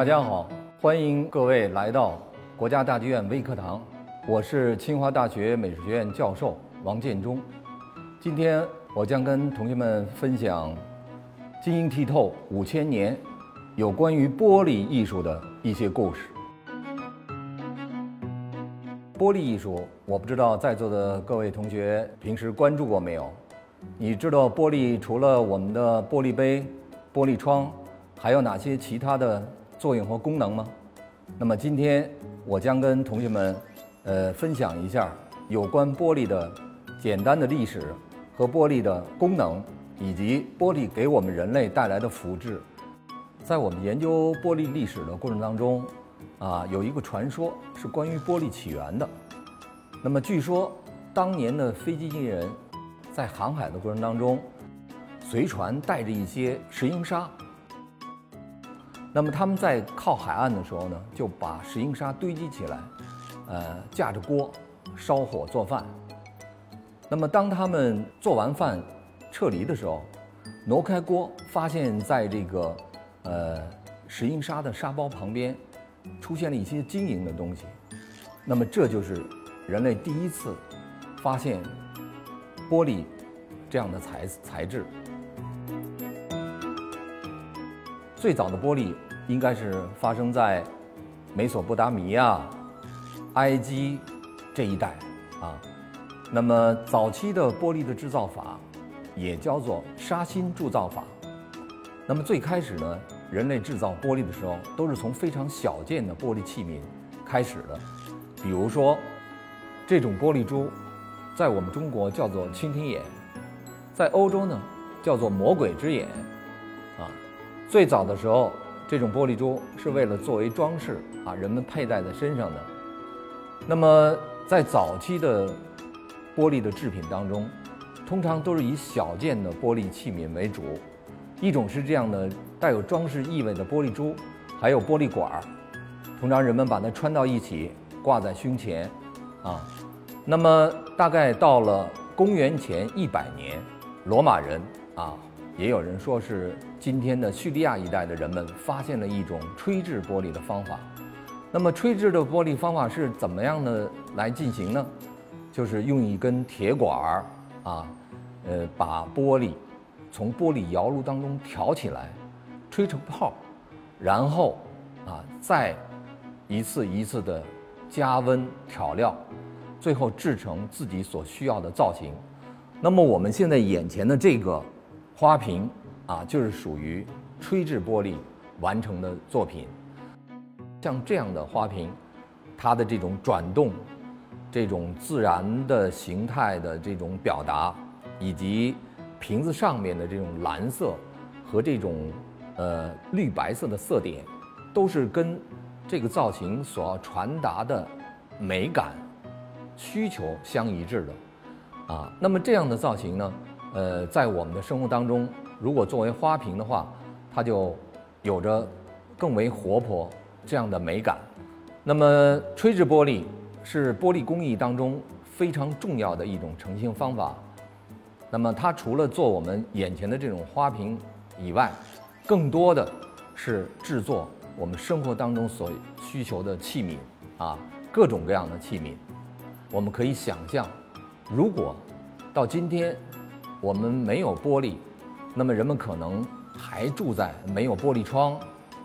大家好，欢迎各位来到国家大剧院微课堂，我是清华大学美术学院教授王建中。今天我将跟同学们分享晶莹剔透五千年有关于玻璃艺术的一些故事。玻璃艺术，我不知道在座的各位同学平时关注过没有？你知道玻璃除了我们的玻璃杯、玻璃窗，还有哪些其他的作用和功能吗？那么今天我将跟同学们，呃，分享一下有关玻璃的简单的历史和玻璃的功能，以及玻璃给我们人类带来的福祉。在我们研究玻璃历史的过程当中，啊，有一个传说是关于玻璃起源的。那么据说，当年的飞机经纪人在航海的过程当中，随船带着一些石英砂。那么他们在靠海岸的时候呢，就把石英砂堆积起来，呃，架着锅烧火做饭。那么当他们做完饭撤离的时候，挪开锅，发现在这个呃石英砂的沙包旁边。出现了一些晶莹的东西，那么这就是人类第一次发现玻璃这样的材材质。最早的玻璃应该是发生在美索不达米亚、埃及这一带啊。那么早期的玻璃的制造法也叫做砂芯铸造法。那么最开始呢？人类制造玻璃的时候，都是从非常小件的玻璃器皿开始的，比如说这种玻璃珠，在我们中国叫做蜻蜓眼，在欧洲呢叫做魔鬼之眼，啊，最早的时候，这种玻璃珠是为了作为装饰啊，人们佩戴在身上的。那么在早期的玻璃的制品当中，通常都是以小件的玻璃器皿为主。一种是这样的带有装饰意味的玻璃珠，还有玻璃管儿，通常人们把它穿到一起挂在胸前，啊，那么大概到了公元前一百年，罗马人啊，也有人说是今天的叙利亚一带的人们发现了一种吹制玻璃的方法。那么吹制的玻璃方法是怎么样的来进行呢？就是用一根铁管儿啊，呃，把玻璃。从玻璃窑炉当中挑起来，吹成泡，然后啊，再一次一次的加温调料，最后制成自己所需要的造型。那么我们现在眼前的这个花瓶啊，就是属于吹制玻璃完成的作品。像这样的花瓶，它的这种转动、这种自然的形态的这种表达，以及。瓶子上面的这种蓝色和这种呃绿白色的色点，都是跟这个造型所要传达的美感需求相一致的啊。那么这样的造型呢，呃，在我们的生活当中，如果作为花瓶的话，它就有着更为活泼这样的美感。那么吹制玻璃是玻璃工艺当中非常重要的一种成型方法。那么它除了做我们眼前的这种花瓶以外，更多的是制作我们生活当中所需求的器皿啊，各种各样的器皿。我们可以想象，如果到今天我们没有玻璃，那么人们可能还住在没有玻璃窗、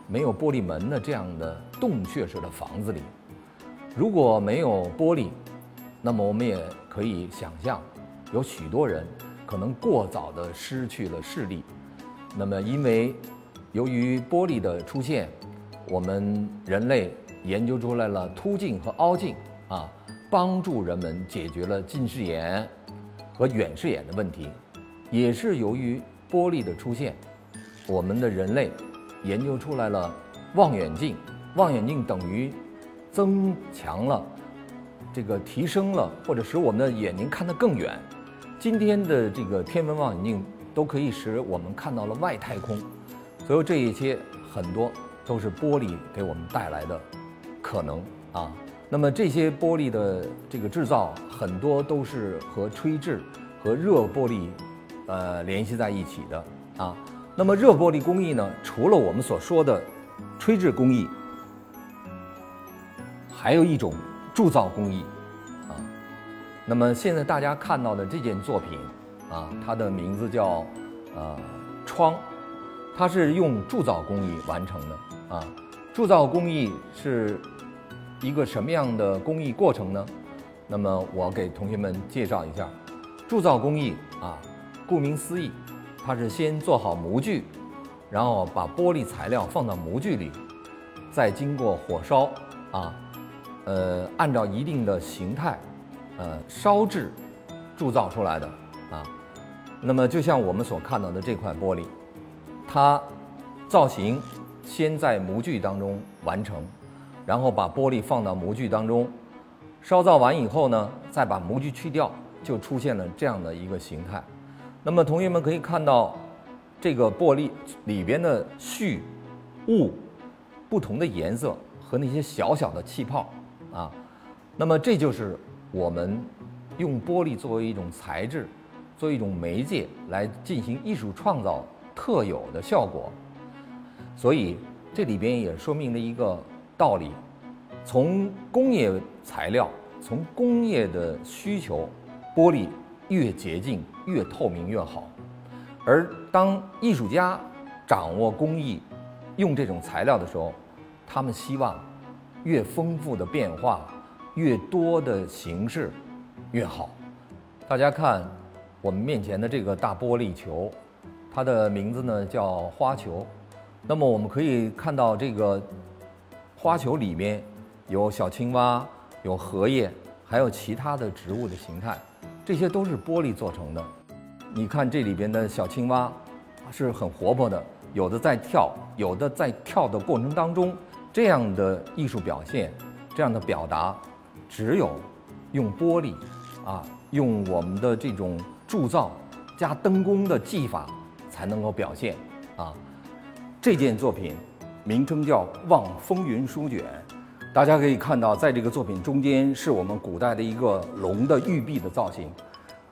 没有玻璃门的这样的洞穴式的房子里。如果没有玻璃，那么我们也可以想象，有许多人。可能过早的失去了视力，那么因为由于玻璃的出现，我们人类研究出来了凸镜和凹镜啊，帮助人们解决了近视眼和远视眼的问题。也是由于玻璃的出现，我们的人类研究出来了望远镜，望远镜等于增强了这个提升了或者使我们的眼睛看得更远。今天的这个天文望远镜都可以使我们看到了外太空，所以这一些很多都是玻璃给我们带来的可能啊。那么这些玻璃的这个制造很多都是和吹制和热玻璃呃联系在一起的啊。那么热玻璃工艺呢，除了我们所说的吹制工艺，还有一种铸造工艺，啊，那么现在大家看到的这件作品，啊，它的名字叫呃窗，它是用铸造工艺完成的，啊，铸造工艺是一个什么样的工艺过程呢？那么我给同学们介绍一下，铸造工艺啊，顾名思义，它是先做好模具，然后把玻璃材料放到模具里，再经过火烧啊，呃，按照一定的形态，呃，烧制铸造出来的啊。那么就像我们所看到的这块玻璃，它造型先在模具当中完成，然后把玻璃放到模具当中。烧造完以后呢，再把模具去掉，就出现了这样的一个形态。那么同学们可以看到，这个玻璃里边的絮、雾，不同的颜色和那些小小的气泡啊。那么这就是我们用玻璃作为一种材质，作为一种媒介来进行艺术创造特有的效果。所以这里边也说明了一个道理。从工业材料，从工业的需求，玻璃越洁净、越透明越好。而当艺术家掌握工艺，用这种材料的时候，他们希望越丰富的变化、越多的形式越好。大家看我们面前的这个大玻璃球，它的名字呢叫花球。那么我们可以看到这个花球里面。有小青蛙，有荷叶，还有其他的植物的形态，这些都是玻璃做成的。你看这里边的小青蛙，是很活泼的，有的在跳，有的在跳的过程当中，这样的艺术表现，这样的表达，只有用玻璃，啊，用我们的这种铸造加灯工的技法才能够表现。啊，这件作品名称叫《望风云书卷》。大家可以看到，在这个作品中间是我们古代的一个龙的玉璧的造型，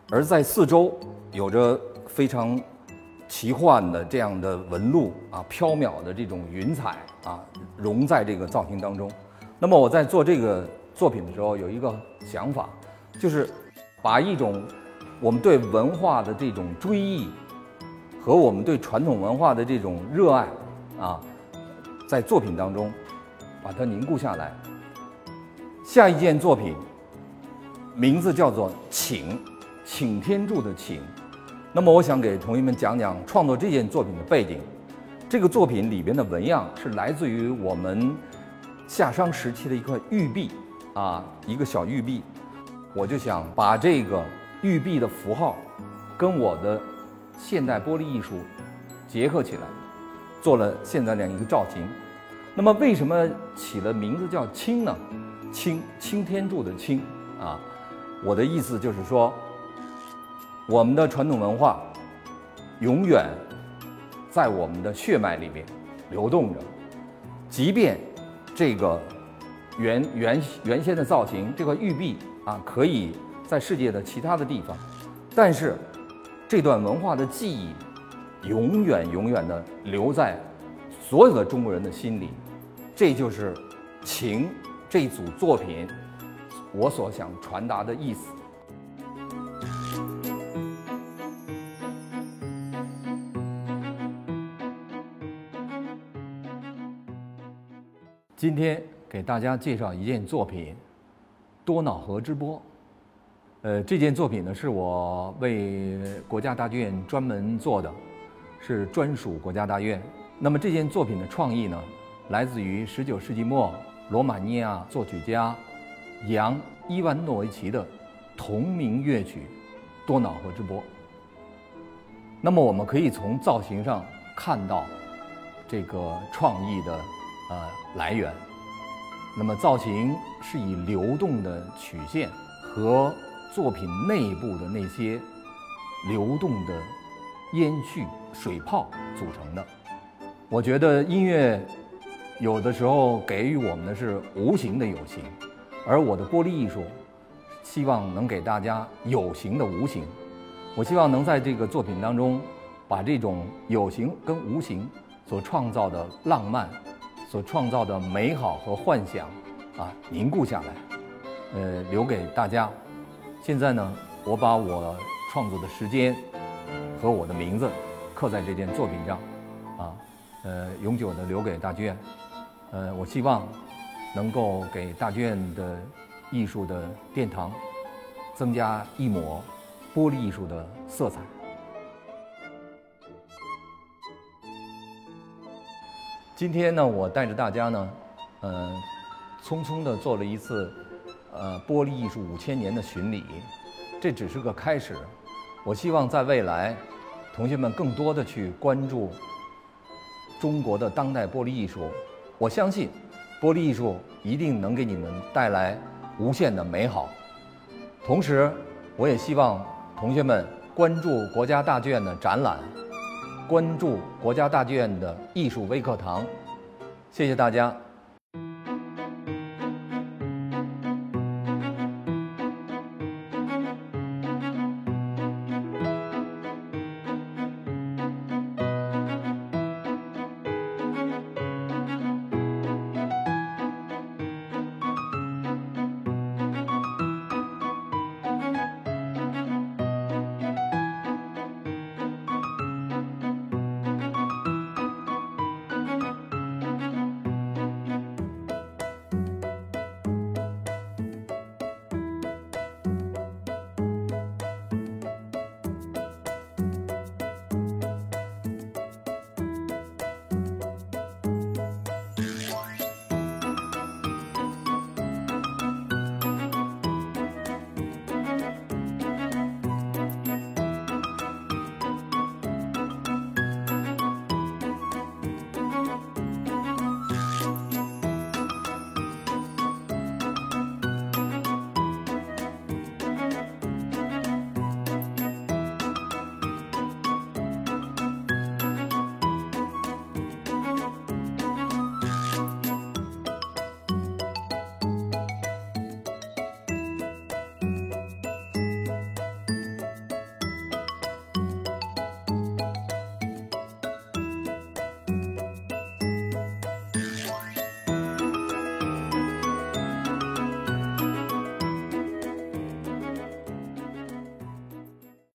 而在四周有着非常奇幻的这样的纹路啊，飘渺的这种云彩啊，融在这个造型当中。那么我在做这个作品的时候，有一个想法，就是把一种我们对文化的这种追忆和我们对传统文化的这种热爱啊，在作品当中。把它凝固下来。下一件作品名字叫做《请请天柱》的请。那么，我想给同学们讲讲创作这件作品的背景。这个作品里边的纹样是来自于我们夏商时期的一块玉璧啊，一个小玉璧。我就想把这个玉璧的符号跟我的现代玻璃艺术结合起来，做了现在这样一个造型。那么为什么起了名字叫“青”呢？“青”青天柱的“青”啊，我的意思就是说，我们的传统文化永远在我们的血脉里面流动着，即便这个原原原先的造型这块玉璧啊，可以在世界的其他的地方，但是这段文化的记忆永远永远的留在所有的中国人的心里。这就是《情》这组作品我所想传达的意思。今天给大家介绍一件作品《多瑙河之波》。呃，这件作品呢是我为国家大剧院专门做的，是专属国家大剧院。那么这件作品的创意呢？来自于19世纪末罗马尼亚作曲家扬·伊万诺维奇的同名乐曲《多瑙河之波》。那么我们可以从造型上看到这个创意的呃来源。那么造型是以流动的曲线和作品内部的那些流动的烟絮、水泡组成的。我觉得音乐。有的时候给予我们的是无形的有形，而我的玻璃艺术，希望能给大家有形的无形。我希望能在这个作品当中，把这种有形跟无形所创造的浪漫，所创造的美好和幻想啊凝固下来，呃，留给大家。现在呢，我把我创作的时间和我的名字刻在这件作品上，啊，呃，永久的留给大剧院。呃，我希望能够给大剧院的艺术的殿堂增加一抹玻璃艺术的色彩。今天呢，我带着大家呢，呃，匆匆的做了一次，呃，玻璃艺术五千年的巡礼，这只是个开始。我希望在未来，同学们更多的去关注中国的当代玻璃艺术。我相信，玻璃艺术一定能给你们带来无限的美好。同时，我也希望同学们关注国家大剧院的展览。关注国家大剧院的艺术微课堂，谢谢大家。